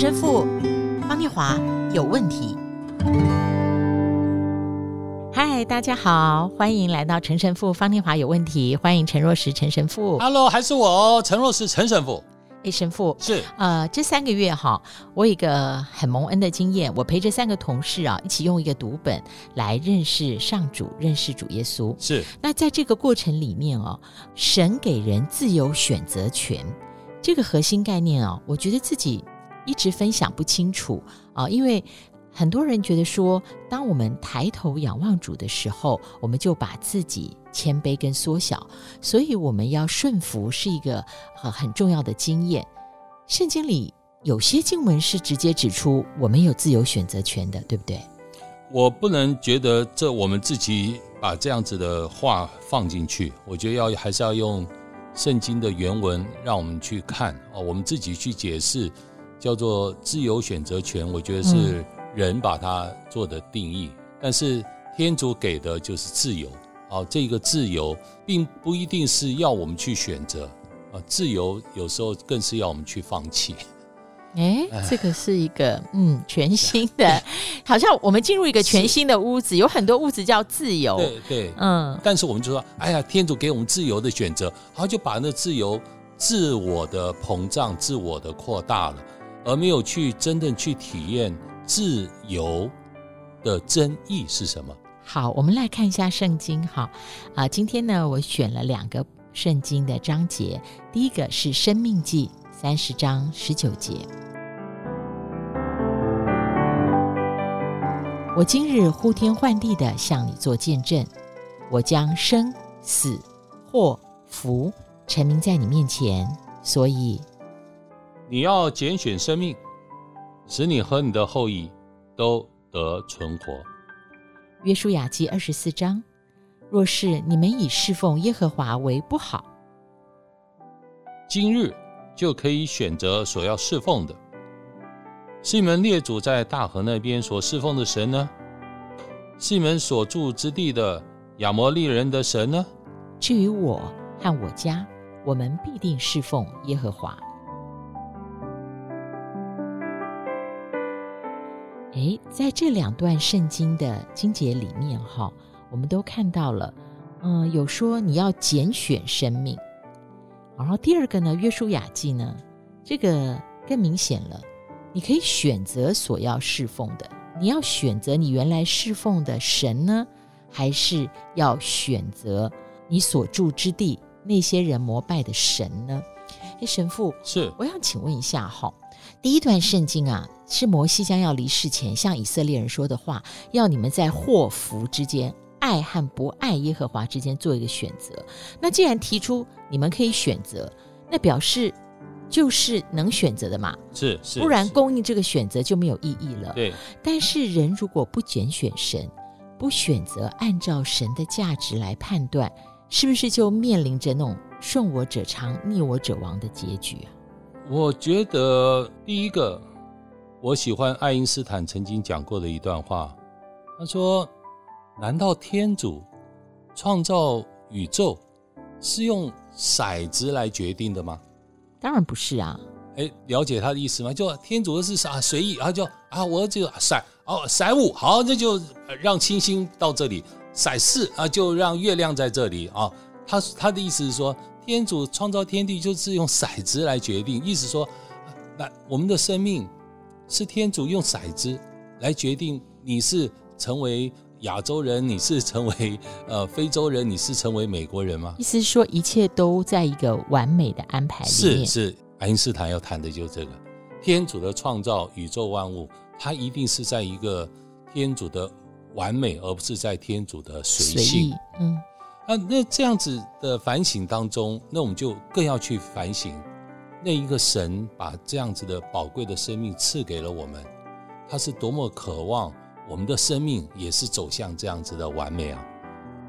陈神父方念华有问题。嗨，大家好，欢迎来到陈神父方念华有问题，欢迎陈若石陈神父。Hello，还是我哦陈若石陈神父。哎，神父是呃，这三个月哈，我有一个很蒙恩的经验，我陪着三个同事啊，一起用一个读本来认识上主，认识主耶稣。是那在这个过程里面哦，神给人自由选择权，这个核心概念哦，我觉得自己一直分享不清楚啊，因为。很多人觉得说，当我们抬头仰望主的时候，我们就把自己谦卑跟缩小，所以我们要顺服是一个很很重要的经验。圣经里有些经文是直接指出我们有自由选择权的，对不对？我不能觉得这我们自己把这样子的话放进去，我觉得要还是要用圣经的原文让我们去看哦，我们自己去解释，叫做自由选择权。我觉得是。嗯人把它做的定义，但是天主给的就是自由。啊，这个自由并不一定是要我们去选择啊，自由有时候更是要我们去放弃。哎，这个是一个嗯全新的，好像我们进入一个全新的屋子，有很多屋子叫自由。对对，嗯。但是我们就说，哎呀，天主给我们自由的选择，然后就把那自由自我的膨胀、自我的扩大了，而没有去真正去体验。自由的真意是什么？好，我们来看一下圣经。哈啊，今天呢，我选了两个圣经的章节。第一个是《生命记》三十章十九节。我今日呼天唤地的向你做见证，我将生死祸福沉迷在你面前，所以你要拣选生命。使你和你的后裔都得存活。约书亚记二十四章，若是你们以侍奉耶和华为不好，今日就可以选择所要侍奉的。是你们列祖在大河那边所侍奉的神呢？是你们所住之地的亚摩利人的神呢？至于我和我家，我们必定侍奉耶和华。诶，在这两段圣经的经节里面，哈，我们都看到了，嗯，有说你要拣选生命，然后第二个呢，约书亚记呢，这个更明显了，你可以选择所要侍奉的，你要选择你原来侍奉的神呢，还是要选择你所住之地那些人膜拜的神呢？诶，神父，是，我想请问一下，哈。第一段圣经啊，是摩西将要离世前向以色列人说的话，要你们在祸福之间、爱和不爱耶和华之间做一个选择。那既然提出你们可以选择，那表示就是能选择的嘛？是是，不然供应这个选择就没有意义了。对。但是人如果不拣选神，不选择按照神的价值来判断，是不是就面临着那种顺我者昌、逆我者亡的结局啊？我觉得第一个，我喜欢爱因斯坦曾经讲过的一段话。他说：“难道天主创造宇宙是用骰子来决定的吗？”当然不是啊。哎，了解他的意思吗？就天主是啥随意，然后就啊，我就骰哦骰五，好，那就让星星到这里；骰四啊，就让月亮在这里啊。他他的意思是说。天主创造天地就是用骰子来决定，意思说，那我们的生命是天主用骰子来决定，你是成为亚洲人，你是成为呃非洲人，你是成为美国人吗？意思是说，一切都在一个完美的安排里面。是是，爱因斯坦要谈的就是这个，天主的创造宇宙万物，它一定是在一个天主的完美，而不是在天主的随性。嗯。啊，那这样子的反省当中，那我们就更要去反省，那一个神把这样子的宝贵的生命赐给了我们，他是多么渴望我们的生命也是走向这样子的完美啊！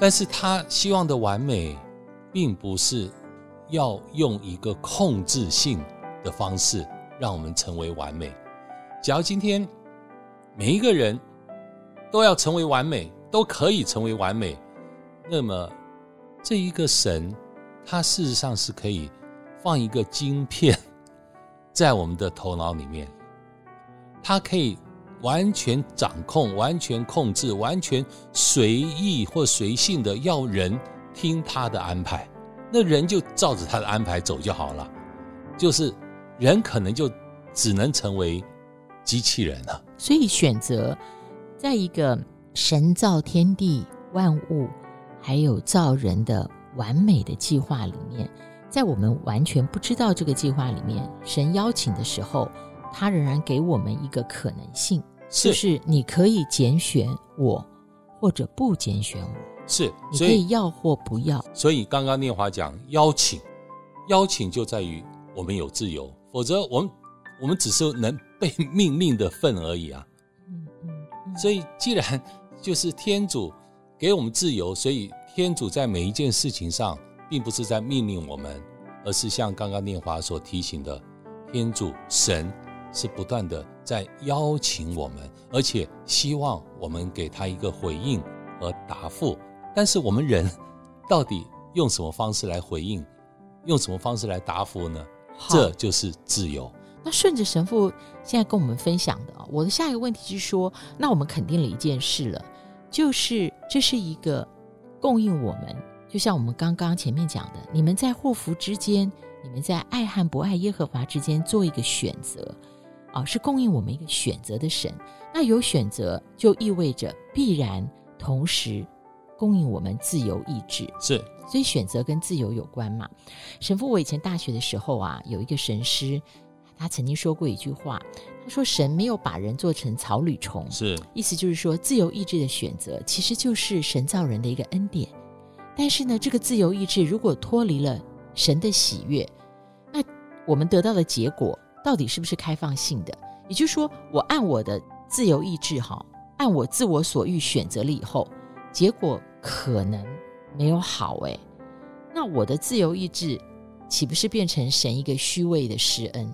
但是他希望的完美，并不是要用一个控制性的方式让我们成为完美。假如今天每一个人都要成为完美，都可以成为完美，那么。这一个神，他事实上是可以放一个晶片 在我们的头脑里面，他可以完全掌控、完全控制、完全随意或随性的要人听他的安排，那人就照着他的安排走就好了。就是人可能就只能成为机器人了。所以选择在一个神造天地万物，还有造人的完美的计划里面，在我们完全不知道这个计划里面，神邀请的时候，他仍然给我们一个可能性，是就是你可以拣选我，或者不拣选我，是你可以要或不要。所以刚刚念华讲邀请，邀请就在于我们有自由，否则我们我们只是能被命令的份而已啊。嗯嗯。所以既然就是天主。给我们自由，所以天主在每一件事情上，并不是在命令我们，而是像刚刚念华所提醒的，天主神是不断的在邀请我们，而且希望我们给他一个回应和答复。但是我们人到底用什么方式来回应，用什么方式来答复呢？这就是自由。那顺着神父现在跟我们分享的啊，我的下一个问题是说，那我们肯定了一件事了。就是这是一个供应我们，就像我们刚刚前面讲的，你们在祸福之间，你们在爱和不爱耶和华之间做一个选择，啊，是供应我们一个选择的神。那有选择就意味着必然同时供应我们自由意志，是，所以选择跟自由有关嘛。神父，我以前大学的时候啊，有一个神师，他曾经说过一句话。他说：“神没有把人做成草履虫，是意思就是说，自由意志的选择其实就是神造人的一个恩典。但是呢，这个自由意志如果脱离了神的喜悦，那我们得到的结果到底是不是开放性的？也就是说，我按我的自由意志哈，按我自我所欲选择了以后，结果可能没有好诶。那我的自由意志岂不是变成神一个虚伪的施恩？”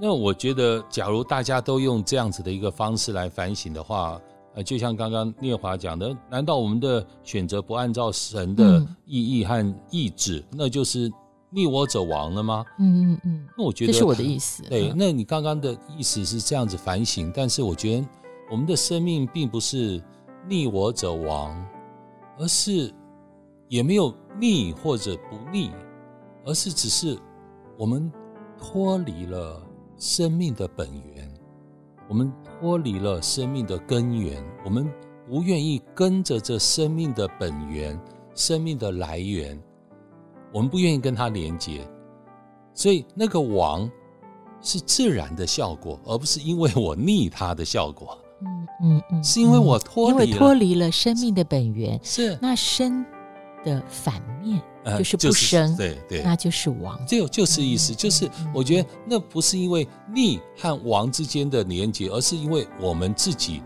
那我觉得，假如大家都用这样子的一个方式来反省的话，呃，就像刚刚聂华讲的，难道我们的选择不按照神的意义和意志，嗯、那就是逆我者亡了吗？嗯嗯嗯。那我觉得这是我的意思。对，那你刚刚的意思是这样子反省，但是我觉得我们的生命并不是逆我者亡，而是也没有逆或者不逆，而是只是我们脱离了。生命的本源，我们脱离了生命的根源，我们不愿意跟着这生命的本源、生命的来源，我们不愿意跟它连接，所以那个王是自然的效果，而不是因为我逆它的效果。嗯嗯嗯，是因为我脱离了，因为脱离了生命的本源，是。那生的反面。就是不生，对对，那就是亡。这就是意思，就是我觉得那不是因为逆和亡之间的连接，而是因为我们自己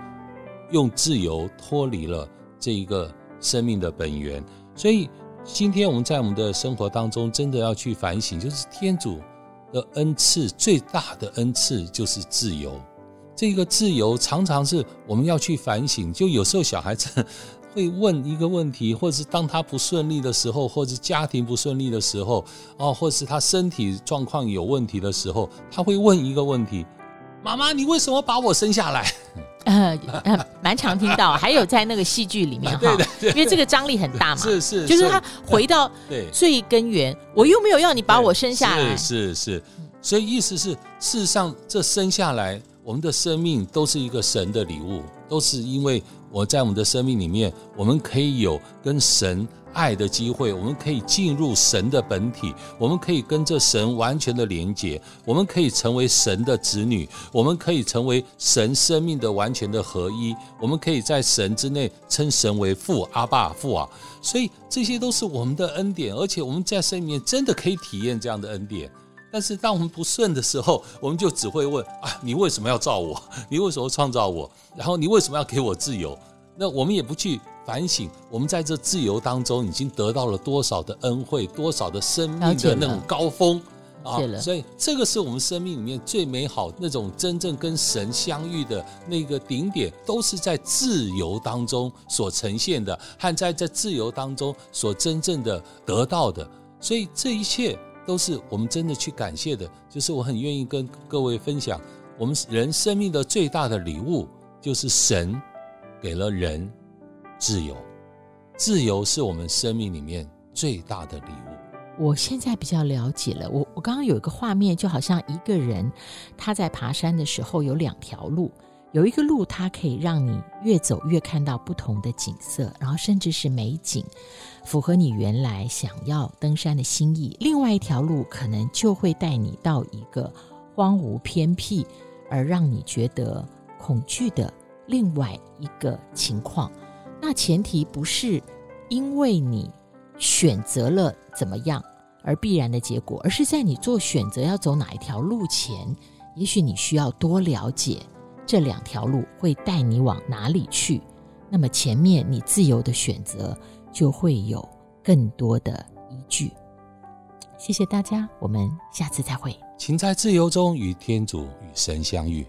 用自由脱离了这一个生命的本源。所以今天我们在我们的生活当中，真的要去反省，就是天主的恩赐最大的恩赐就是自由。这个自由常常是我们要去反省。就有时候小孩子。会问一个问题，或者是当他不顺利的时候，或者是家庭不顺利的时候，哦，或者是他身体状况有问题的时候，他会问一个问题：“妈妈，你为什么把我生下来？” 呃，呃蛮常听到，还有在那个戏剧里面哈，因为这个张力很大嘛，是是，就是他回到 最根源，我又没有要你把我生下来，是是是，所以意思是，事实上这生下来，我们的生命都是一个神的礼物，都是因为。我在我们的生命里面，我们可以有跟神爱的机会，我们可以进入神的本体，我们可以跟这神完全的连接，我们可以成为神的子女，我们可以成为神生命的完全的合一，我们可以在神之内称神为父，阿爸父啊，所以这些都是我们的恩典，而且我们在生里面真的可以体验这样的恩典。但是当我们不顺的时候，我们就只会问啊，你为什么要造我？你为什么创造我？然后你为什么要给我自由？那我们也不去反省，我们在这自由当中已经得到了多少的恩惠，多少的生命的那种高峰啊！所以这个是我们生命里面最美好那种真正跟神相遇的那个顶点，都是在自由当中所呈现的，和在这自由当中所真正的得到的。所以这一切。都是我们真的去感谢的，就是我很愿意跟各位分享，我们人生命的最大的礼物就是神给了人自由，自由是我们生命里面最大的礼物。我现在比较了解了，我我刚刚有一个画面，就好像一个人他在爬山的时候有两条路，有一个路它可以让你越走越看到不同的景色，然后甚至是美景，符合你原来想要登山的心意；另外一条路可能就会带你到一个荒芜偏僻而让你觉得恐惧的另外一个情况。那前提不是因为你。选择了怎么样而必然的结果，而是在你做选择要走哪一条路前，也许你需要多了解这两条路会带你往哪里去。那么前面你自由的选择就会有更多的依据。谢谢大家，我们下次再会。请在自由中与天主与神相遇。